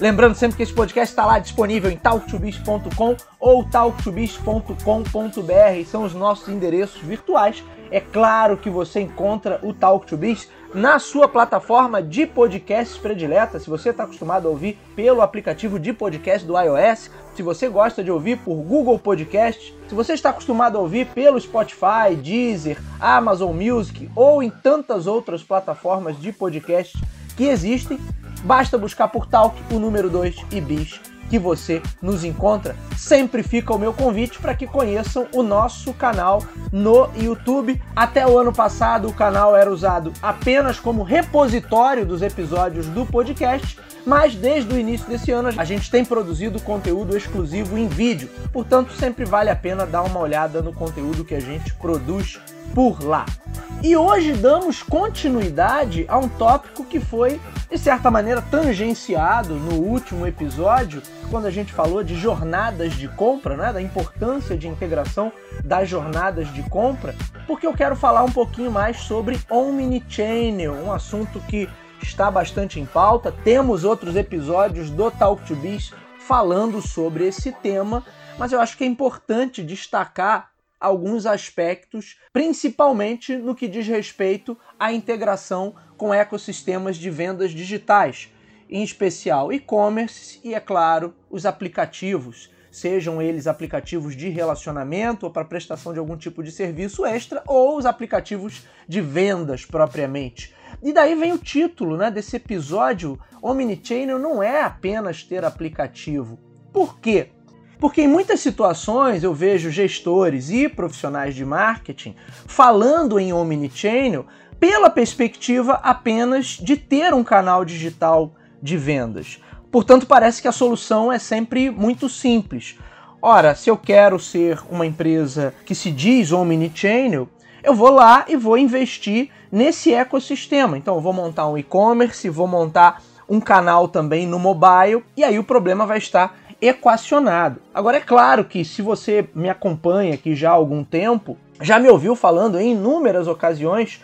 Lembrando sempre que esse podcast está lá disponível em talktobiz.com ou talktobiz.com.br, são os nossos endereços virtuais. É claro que você encontra o Talk to Biz na sua plataforma de podcasts predileta. Se você está acostumado a ouvir pelo aplicativo de podcast do iOS, se você gosta de ouvir por Google Podcasts, se você está acostumado a ouvir pelo Spotify, Deezer, Amazon Music ou em tantas outras plataformas de podcast que existem, Basta buscar por Talk o número 2 e bis que você nos encontra. Sempre fica o meu convite para que conheçam o nosso canal no YouTube. Até o ano passado, o canal era usado apenas como repositório dos episódios do podcast, mas desde o início desse ano a gente tem produzido conteúdo exclusivo em vídeo. Portanto, sempre vale a pena dar uma olhada no conteúdo que a gente produz por lá. E hoje damos continuidade a um tópico que foi, de certa maneira, tangenciado no último episódio, quando a gente falou de jornadas de compra, né, da importância de integração das jornadas de compra, porque eu quero falar um pouquinho mais sobre Omnichannel, um assunto que está bastante em pauta. Temos outros episódios do Talk to Biz falando sobre esse tema, mas eu acho que é importante destacar alguns aspectos, principalmente no que diz respeito à integração com ecossistemas de vendas digitais, em especial e-commerce e, é claro, os aplicativos, sejam eles aplicativos de relacionamento ou para prestação de algum tipo de serviço extra, ou os aplicativos de vendas propriamente. E daí vem o título né, desse episódio: Omnichannel não é apenas ter aplicativo. Por quê? Porque em muitas situações eu vejo gestores e profissionais de marketing falando em omnichannel pela perspectiva apenas de ter um canal digital de vendas. Portanto, parece que a solução é sempre muito simples. Ora, se eu quero ser uma empresa que se diz omnichannel, eu vou lá e vou investir nesse ecossistema. Então, eu vou montar um e-commerce, vou montar um canal também no mobile, e aí o problema vai estar equacionado. Agora, é claro que se você me acompanha aqui já há algum tempo, já me ouviu falando em inúmeras ocasiões,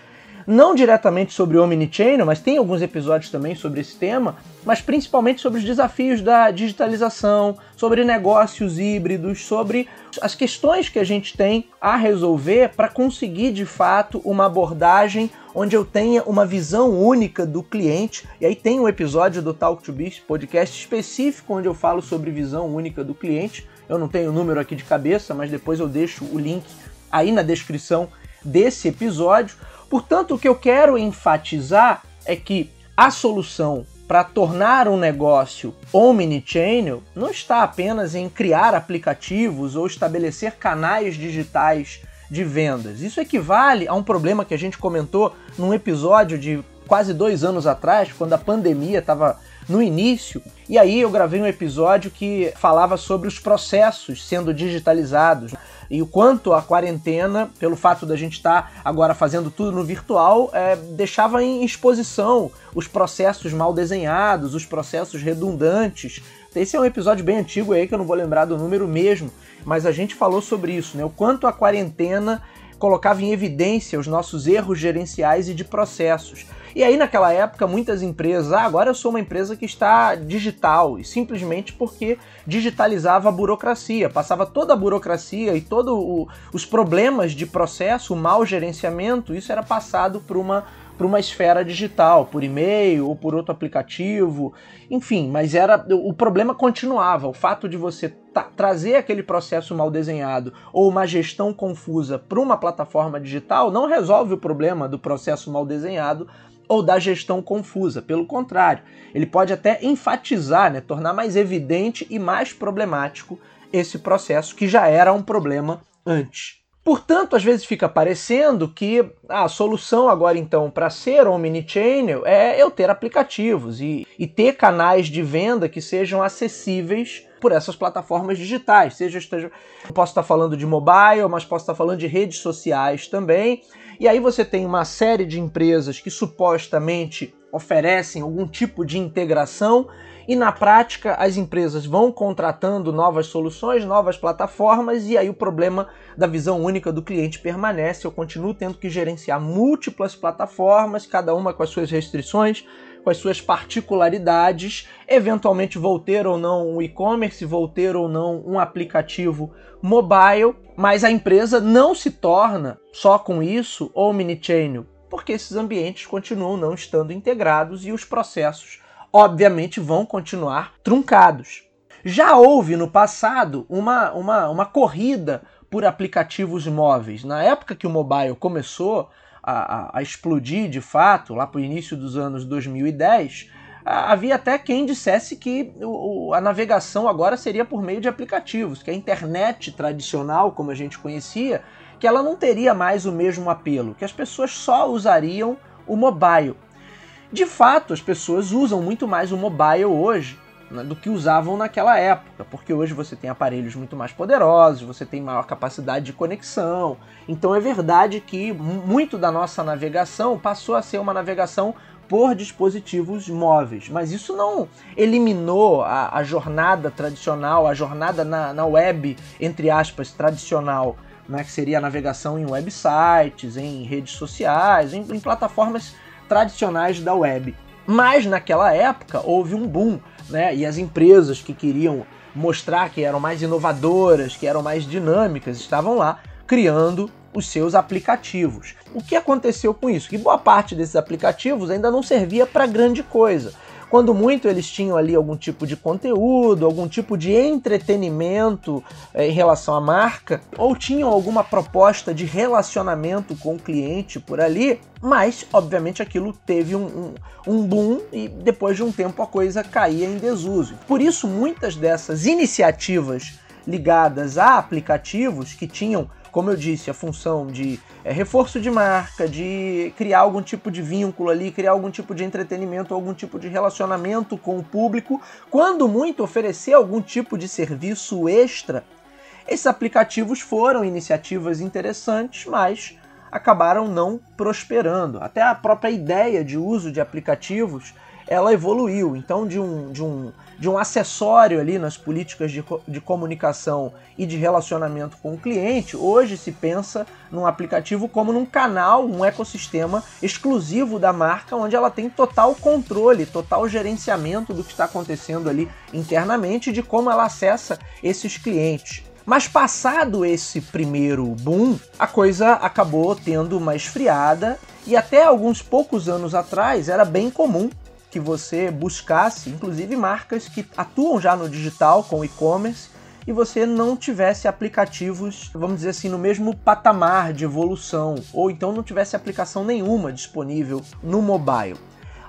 não diretamente sobre Omnichannel, mas tem alguns episódios também sobre esse tema, mas principalmente sobre os desafios da digitalização, sobre negócios híbridos, sobre as questões que a gente tem a resolver para conseguir de fato uma abordagem onde eu tenha uma visão única do cliente. E aí tem um episódio do Talk to Biz, podcast específico onde eu falo sobre visão única do cliente. Eu não tenho o número aqui de cabeça, mas depois eu deixo o link aí na descrição desse episódio. Portanto, o que eu quero enfatizar é que a solução para tornar um negócio omnichannel não está apenas em criar aplicativos ou estabelecer canais digitais de vendas. Isso equivale a um problema que a gente comentou num episódio de quase dois anos atrás, quando a pandemia estava no início. E aí eu gravei um episódio que falava sobre os processos sendo digitalizados e o quanto a quarentena, pelo fato da gente estar tá agora fazendo tudo no virtual, é, deixava em exposição os processos mal desenhados, os processos redundantes. Esse é um episódio bem antigo aí que eu não vou lembrar do número mesmo, mas a gente falou sobre isso, né? O quanto a quarentena colocava em evidência os nossos erros gerenciais e de processos. E aí, naquela época, muitas empresas, ah, agora eu sou uma empresa que está digital, e simplesmente porque digitalizava a burocracia, passava toda a burocracia e todos os problemas de processo, o mau gerenciamento, isso era passado por uma para uma esfera digital, por e-mail ou por outro aplicativo, enfim, mas era o problema continuava. O fato de você trazer aquele processo mal desenhado ou uma gestão confusa para uma plataforma digital não resolve o problema do processo mal desenhado ou da gestão confusa. Pelo contrário, ele pode até enfatizar, né, tornar mais evidente e mais problemático esse processo que já era um problema antes. Portanto, às vezes fica parecendo que a solução agora então para ser omnichannel é eu ter aplicativos e, e ter canais de venda que sejam acessíveis por essas plataformas digitais. Seja esteja, posso estar falando de mobile, mas posso estar falando de redes sociais também. E aí você tem uma série de empresas que supostamente oferecem algum tipo de integração e na prática as empresas vão contratando novas soluções, novas plataformas e aí o problema da visão única do cliente permanece. Eu continuo tendo que gerenciar múltiplas plataformas, cada uma com as suas restrições, com as suas particularidades. Eventualmente vou ter ou não um e-commerce, vou ter ou não um aplicativo mobile, mas a empresa não se torna só com isso omnichannel, porque esses ambientes continuam não estando integrados e os processos obviamente vão continuar truncados. Já houve no passado uma, uma, uma corrida por aplicativos móveis. Na época que o mobile começou a, a, a explodir de fato, lá para o início dos anos 2010, havia até quem dissesse que a navegação agora seria por meio de aplicativos, que a internet tradicional, como a gente conhecia, que ela não teria mais o mesmo apelo, que as pessoas só usariam o mobile. De fato, as pessoas usam muito mais o mobile hoje né, do que usavam naquela época, porque hoje você tem aparelhos muito mais poderosos, você tem maior capacidade de conexão. Então é verdade que muito da nossa navegação passou a ser uma navegação por dispositivos móveis, mas isso não eliminou a, a jornada tradicional, a jornada na, na web, entre aspas, tradicional, né, que seria a navegação em websites, em redes sociais, em, em plataformas tradicionais da web. Mas naquela época houve um boom, né? E as empresas que queriam mostrar que eram mais inovadoras, que eram mais dinâmicas, estavam lá criando os seus aplicativos. O que aconteceu com isso? Que boa parte desses aplicativos ainda não servia para grande coisa. Quando muito eles tinham ali algum tipo de conteúdo, algum tipo de entretenimento é, em relação à marca, ou tinham alguma proposta de relacionamento com o cliente por ali, mas obviamente aquilo teve um, um, um boom e depois de um tempo a coisa caía em desuso. Por isso, muitas dessas iniciativas ligadas a aplicativos que tinham como eu disse, a função de é, reforço de marca, de criar algum tipo de vínculo ali, criar algum tipo de entretenimento, algum tipo de relacionamento com o público, quando muito oferecer algum tipo de serviço extra. Esses aplicativos foram iniciativas interessantes, mas acabaram não prosperando. Até a própria ideia de uso de aplicativos ela evoluiu. Então, de um, de um, de um acessório ali nas políticas de, de comunicação e de relacionamento com o cliente, hoje se pensa num aplicativo como num canal, um ecossistema exclusivo da marca, onde ela tem total controle, total gerenciamento do que está acontecendo ali internamente de como ela acessa esses clientes. Mas passado esse primeiro boom, a coisa acabou tendo uma esfriada e até alguns poucos anos atrás era bem comum que você buscasse, inclusive marcas que atuam já no digital com e-commerce e você não tivesse aplicativos, vamos dizer assim, no mesmo patamar de evolução, ou então não tivesse aplicação nenhuma disponível no mobile.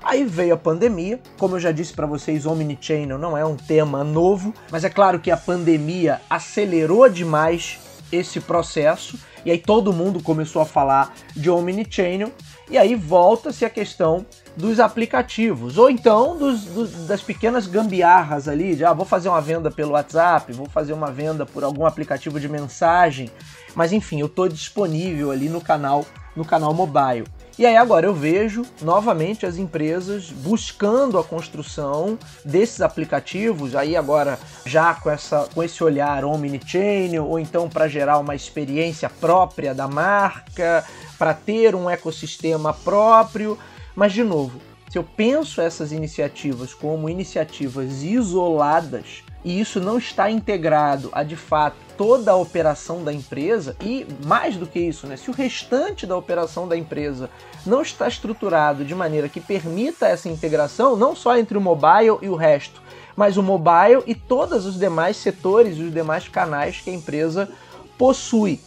Aí veio a pandemia, como eu já disse para vocês, omnichannel não é um tema novo, mas é claro que a pandemia acelerou demais esse processo e aí todo mundo começou a falar de omnichannel e aí volta-se a questão dos aplicativos, ou então dos, dos, das pequenas gambiarras ali, de ah, vou fazer uma venda pelo WhatsApp, vou fazer uma venda por algum aplicativo de mensagem, mas enfim, eu estou disponível ali no canal, no canal mobile. E aí agora eu vejo novamente as empresas buscando a construção desses aplicativos, aí agora já com, essa, com esse olhar omnichannel, ou então para gerar uma experiência própria da marca, para ter um ecossistema próprio. Mas, de novo, se eu penso essas iniciativas como iniciativas isoladas, e isso não está integrado a de fato toda a operação da empresa e mais do que isso, né, se o restante da operação da empresa não está estruturado de maneira que permita essa integração, não só entre o mobile e o resto, mas o mobile e todos os demais setores e os demais canais que a empresa possui.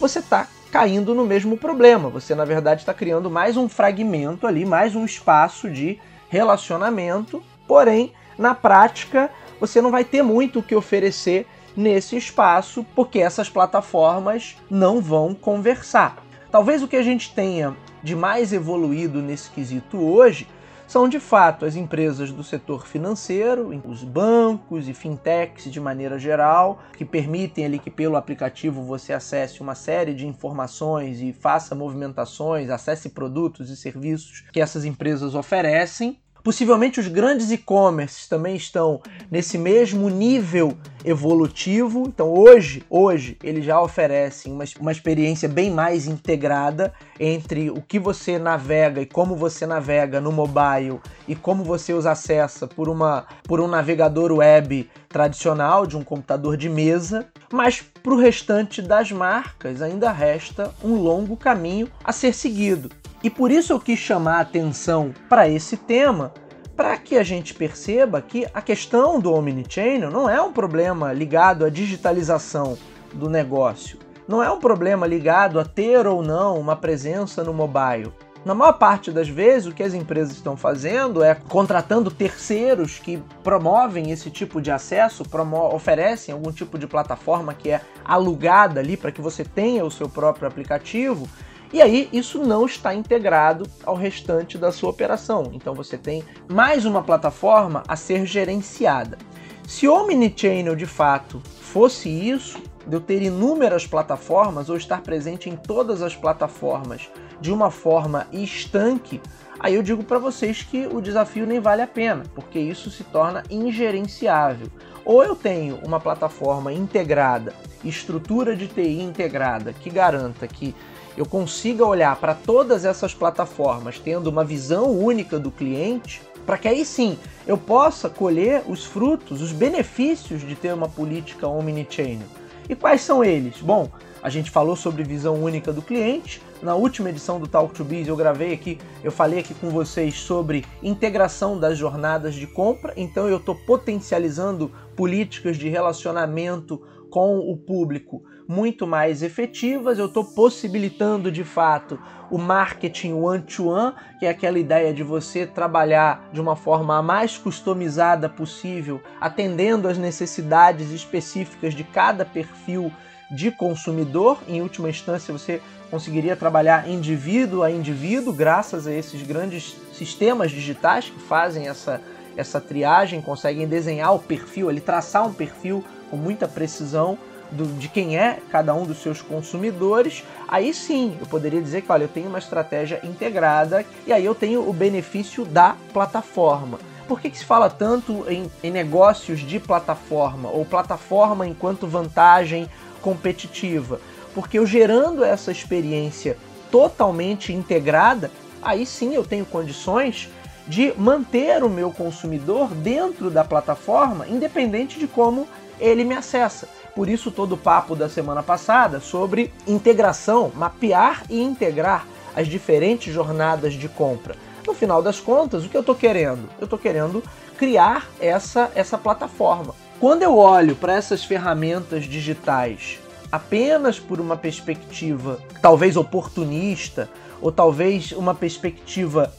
Você está caindo no mesmo problema. Você, na verdade, está criando mais um fragmento ali, mais um espaço de relacionamento, porém, na prática, você não vai ter muito o que oferecer nesse espaço, porque essas plataformas não vão conversar. Talvez o que a gente tenha de mais evoluído nesse quesito hoje são de fato as empresas do setor financeiro, os bancos e fintechs de maneira geral, que permitem ali que pelo aplicativo você acesse uma série de informações e faça movimentações, acesse produtos e serviços que essas empresas oferecem. Possivelmente os grandes e-commerces também estão nesse mesmo nível evolutivo. Então hoje, hoje eles já oferecem uma, uma experiência bem mais integrada entre o que você navega e como você navega no mobile e como você os acessa por, uma, por um navegador web tradicional de um computador de mesa. Mas para o restante das marcas ainda resta um longo caminho a ser seguido. E por isso eu quis chamar a atenção para esse tema, para que a gente perceba que a questão do omnichannel não é um problema ligado à digitalização do negócio, não é um problema ligado a ter ou não uma presença no mobile. Na maior parte das vezes, o que as empresas estão fazendo é contratando terceiros que promovem esse tipo de acesso, oferecem algum tipo de plataforma que é alugada ali para que você tenha o seu próprio aplicativo e aí isso não está integrado ao restante da sua operação. Então você tem mais uma plataforma a ser gerenciada. Se o Omnichannel de fato fosse isso, de eu ter inúmeras plataformas ou estar presente em todas as plataformas de uma forma estanque, aí eu digo para vocês que o desafio nem vale a pena, porque isso se torna ingerenciável. Ou eu tenho uma plataforma integrada, estrutura de TI integrada, que garanta que eu consiga olhar para todas essas plataformas tendo uma visão única do cliente, para que aí sim eu possa colher os frutos, os benefícios de ter uma política omnichannel. E quais são eles? Bom, a gente falou sobre visão única do cliente. Na última edição do Talk to Biz eu gravei aqui, eu falei aqui com vocês sobre integração das jornadas de compra. Então eu estou potencializando políticas de relacionamento com o público muito mais efetivas. Eu estou possibilitando de fato o marketing one-to-one, que é aquela ideia de você trabalhar de uma forma a mais customizada possível, atendendo às necessidades específicas de cada perfil de consumidor. Em última instância, você conseguiria trabalhar indivíduo a indivíduo, graças a esses grandes sistemas digitais que fazem essa, essa triagem, conseguem desenhar o perfil, ele traçar um perfil com muita precisão do, de quem é cada um dos seus consumidores, aí sim eu poderia dizer que olha, eu tenho uma estratégia integrada e aí eu tenho o benefício da plataforma. Por que, que se fala tanto em, em negócios de plataforma ou plataforma enquanto vantagem competitiva? Porque eu gerando essa experiência totalmente integrada, aí sim eu tenho condições de manter o meu consumidor dentro da plataforma, independente de como ele me acessa. Por isso todo o papo da semana passada sobre integração, mapear e integrar as diferentes jornadas de compra. No final das contas, o que eu estou querendo? Eu estou querendo criar essa, essa plataforma. Quando eu olho para essas ferramentas digitais apenas por uma perspectiva talvez oportunista ou talvez uma perspectiva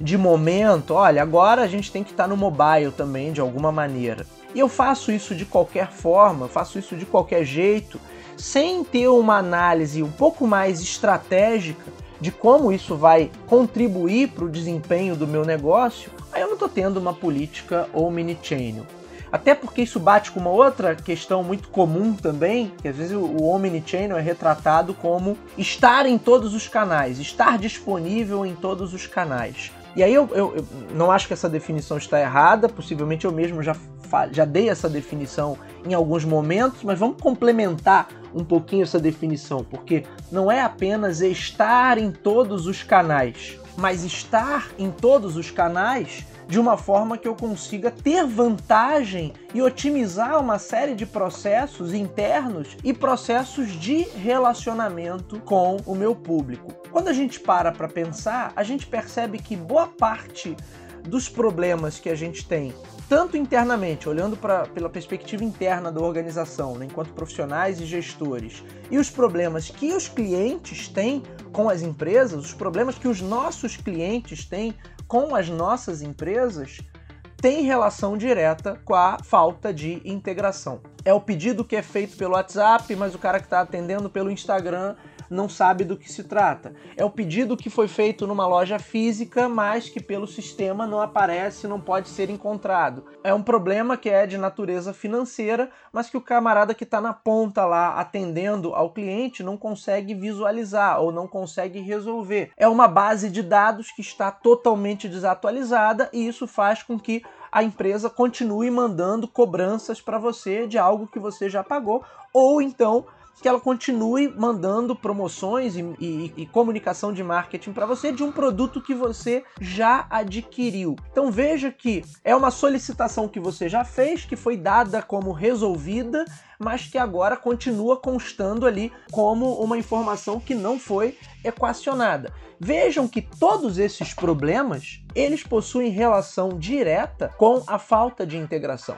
de momento, olha, agora a gente tem que estar tá no mobile também de alguma maneira. E eu faço isso de qualquer forma, faço isso de qualquer jeito, sem ter uma análise um pouco mais estratégica de como isso vai contribuir para o desempenho do meu negócio, aí eu não estou tendo uma política omnichannel. Até porque isso bate com uma outra questão muito comum também, que às vezes o omnichannel é retratado como estar em todos os canais, estar disponível em todos os canais. E aí eu, eu, eu, não acho que essa definição está errada, possivelmente eu mesmo já, já dei essa definição em alguns momentos, mas vamos complementar um pouquinho essa definição, porque não é apenas estar em todos os canais, mas estar em todos os canais de uma forma que eu consiga ter vantagem e otimizar uma série de processos internos e processos de relacionamento com o meu público. Quando a gente para para pensar, a gente percebe que boa parte dos problemas que a gente tem tanto internamente, olhando pra, pela perspectiva interna da organização, né, enquanto profissionais e gestores, e os problemas que os clientes têm com as empresas, os problemas que os nossos clientes têm com as nossas empresas, tem relação direta com a falta de integração. É o pedido que é feito pelo WhatsApp, mas o cara que está atendendo pelo Instagram não sabe do que se trata. É o pedido que foi feito numa loja física, mas que pelo sistema não aparece, não pode ser encontrado. É um problema que é de natureza financeira, mas que o camarada que está na ponta lá atendendo ao cliente não consegue visualizar ou não consegue resolver. É uma base de dados que está totalmente desatualizada e isso faz com que a empresa continue mandando cobranças para você de algo que você já pagou ou então que ela continue mandando promoções e, e, e comunicação de marketing para você de um produto que você já adquiriu. Então veja que é uma solicitação que você já fez, que foi dada como resolvida, mas que agora continua constando ali como uma informação que não foi equacionada. Vejam que todos esses problemas, eles possuem relação direta com a falta de integração.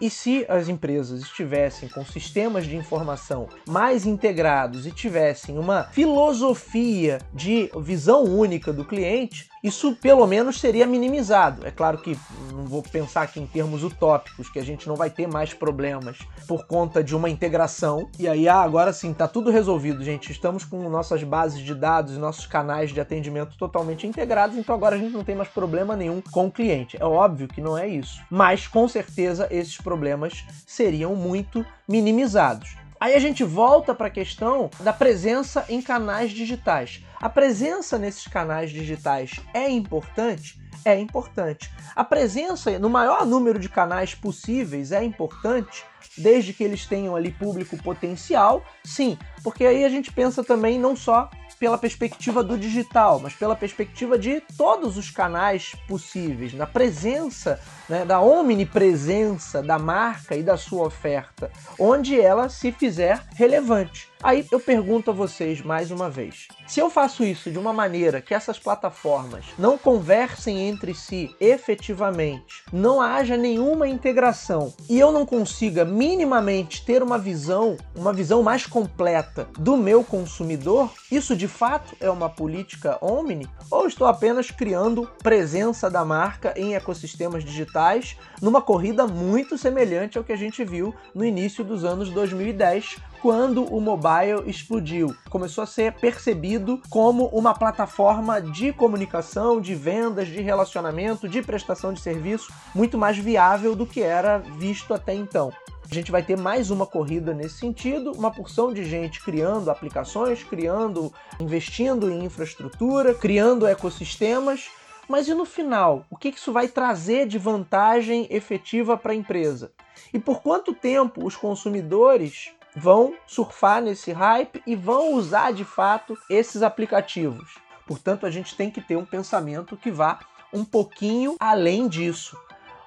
E se as empresas estivessem com sistemas de informação mais integrados e tivessem uma filosofia de visão única do cliente, isso pelo menos seria minimizado. É claro que não vou pensar aqui em termos utópicos, que a gente não vai ter mais problemas por conta de uma integração. E aí, ah, agora sim, tá tudo resolvido, gente. Estamos com nossas bases de dados e nossos canais de atendimento totalmente integrados, então agora a gente não tem mais problema nenhum com o cliente. É óbvio que não é isso, mas com certeza esses problemas seriam muito minimizados. Aí a gente volta para a questão da presença em canais digitais. A presença nesses canais digitais é importante? É importante. A presença no maior número de canais possíveis é importante, desde que eles tenham ali público potencial, sim, porque aí a gente pensa também não só pela perspectiva do digital, mas pela perspectiva de todos os canais possíveis, na presença, né, da omnipresença da marca e da sua oferta, onde ela se fizer relevante. Aí eu pergunto a vocês mais uma vez: se eu faço isso de uma maneira que essas plataformas não conversem entre si efetivamente, não haja nenhuma integração e eu não consiga minimamente ter uma visão, uma visão mais completa do meu consumidor, isso de fato é uma política omni? Ou estou apenas criando presença da marca em ecossistemas digitais numa corrida muito semelhante ao que a gente viu no início dos anos 2010 quando o mobile explodiu. Começou a ser percebido como uma plataforma de comunicação, de vendas, de relacionamento, de prestação de serviço muito mais viável do que era visto até então. A gente vai ter mais uma corrida nesse sentido, uma porção de gente criando aplicações, criando, investindo em infraestrutura, criando ecossistemas. Mas e no final? O que isso vai trazer de vantagem efetiva para a empresa? E por quanto tempo os consumidores vão surfar nesse hype e vão usar de fato esses aplicativos. Portanto, a gente tem que ter um pensamento que vá um pouquinho além disso.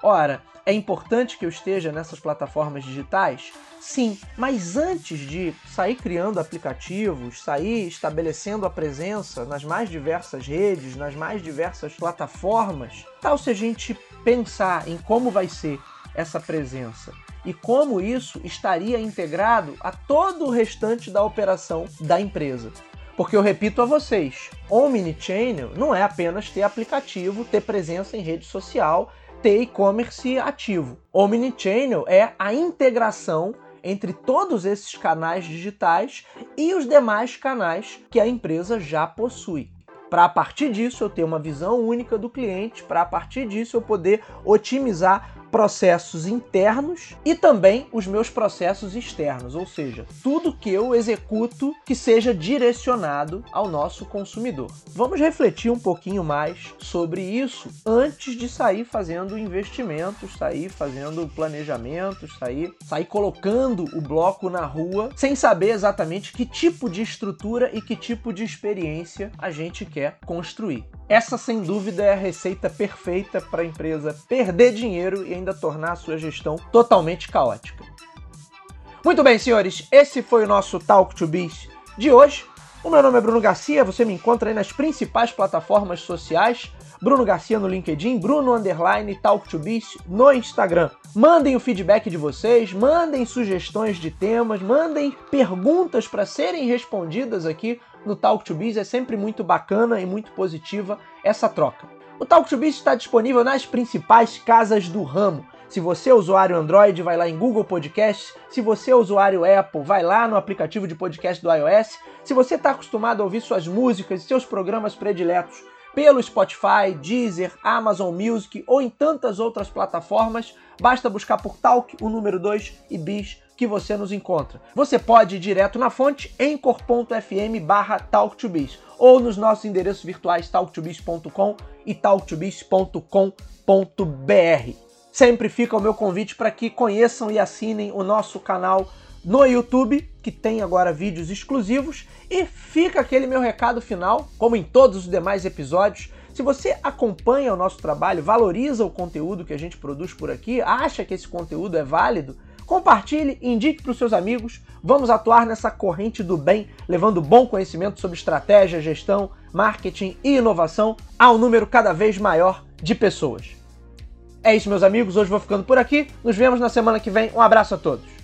Ora, é importante que eu esteja nessas plataformas digitais? Sim, mas antes de sair criando aplicativos, sair estabelecendo a presença nas mais diversas redes, nas mais diversas plataformas, tal se a gente pensar em como vai ser essa presença e como isso estaria integrado a todo o restante da operação da empresa. Porque eu repito a vocês, Omnichannel não é apenas ter aplicativo, ter presença em rede social, ter e-commerce ativo. Omnichannel é a integração entre todos esses canais digitais e os demais canais que a empresa já possui. Para a partir disso eu ter uma visão única do cliente, para a partir disso eu poder otimizar processos internos e também os meus processos externos, ou seja, tudo que eu executo que seja direcionado ao nosso consumidor. Vamos refletir um pouquinho mais sobre isso antes de sair fazendo investimentos, sair fazendo planejamentos, sair, sair colocando o bloco na rua sem saber exatamente que tipo de estrutura e que tipo de experiência a gente quer construir. Essa, sem dúvida, é a receita perfeita para a empresa perder dinheiro e ainda tornar a sua gestão totalmente caótica. Muito bem, senhores, esse foi o nosso Talk to Biz de hoje. O meu nome é Bruno Garcia, você me encontra aí nas principais plataformas sociais. Bruno Garcia no LinkedIn, Bruno Underline Talk to Biz no Instagram. Mandem o feedback de vocês, mandem sugestões de temas, mandem perguntas para serem respondidas aqui no Talk to Biz. É sempre muito bacana e muito positiva essa troca. O Talk to Biz está disponível nas principais casas do ramo. Se você é usuário Android, vai lá em Google Podcasts. Se você é usuário Apple, vai lá no aplicativo de podcast do iOS. Se você está acostumado a ouvir suas músicas e seus programas prediletos pelo Spotify, Deezer, Amazon Music ou em tantas outras plataformas, basta buscar por Talk, o número 2 e Bis que você nos encontra. Você pode ir direto na fonte em cor.fm barra talktobiz ou nos nossos endereços virtuais talktobiz.com e talktobiz.com.br. Sempre fica o meu convite para que conheçam e assinem o nosso canal no YouTube, que tem agora vídeos exclusivos, e fica aquele meu recado final, como em todos os demais episódios. Se você acompanha o nosso trabalho, valoriza o conteúdo que a gente produz por aqui, acha que esse conteúdo é válido, compartilhe, indique para os seus amigos. Vamos atuar nessa corrente do bem, levando bom conhecimento sobre estratégia, gestão, marketing e inovação a um número cada vez maior de pessoas. É isso, meus amigos. Hoje vou ficando por aqui. Nos vemos na semana que vem. Um abraço a todos.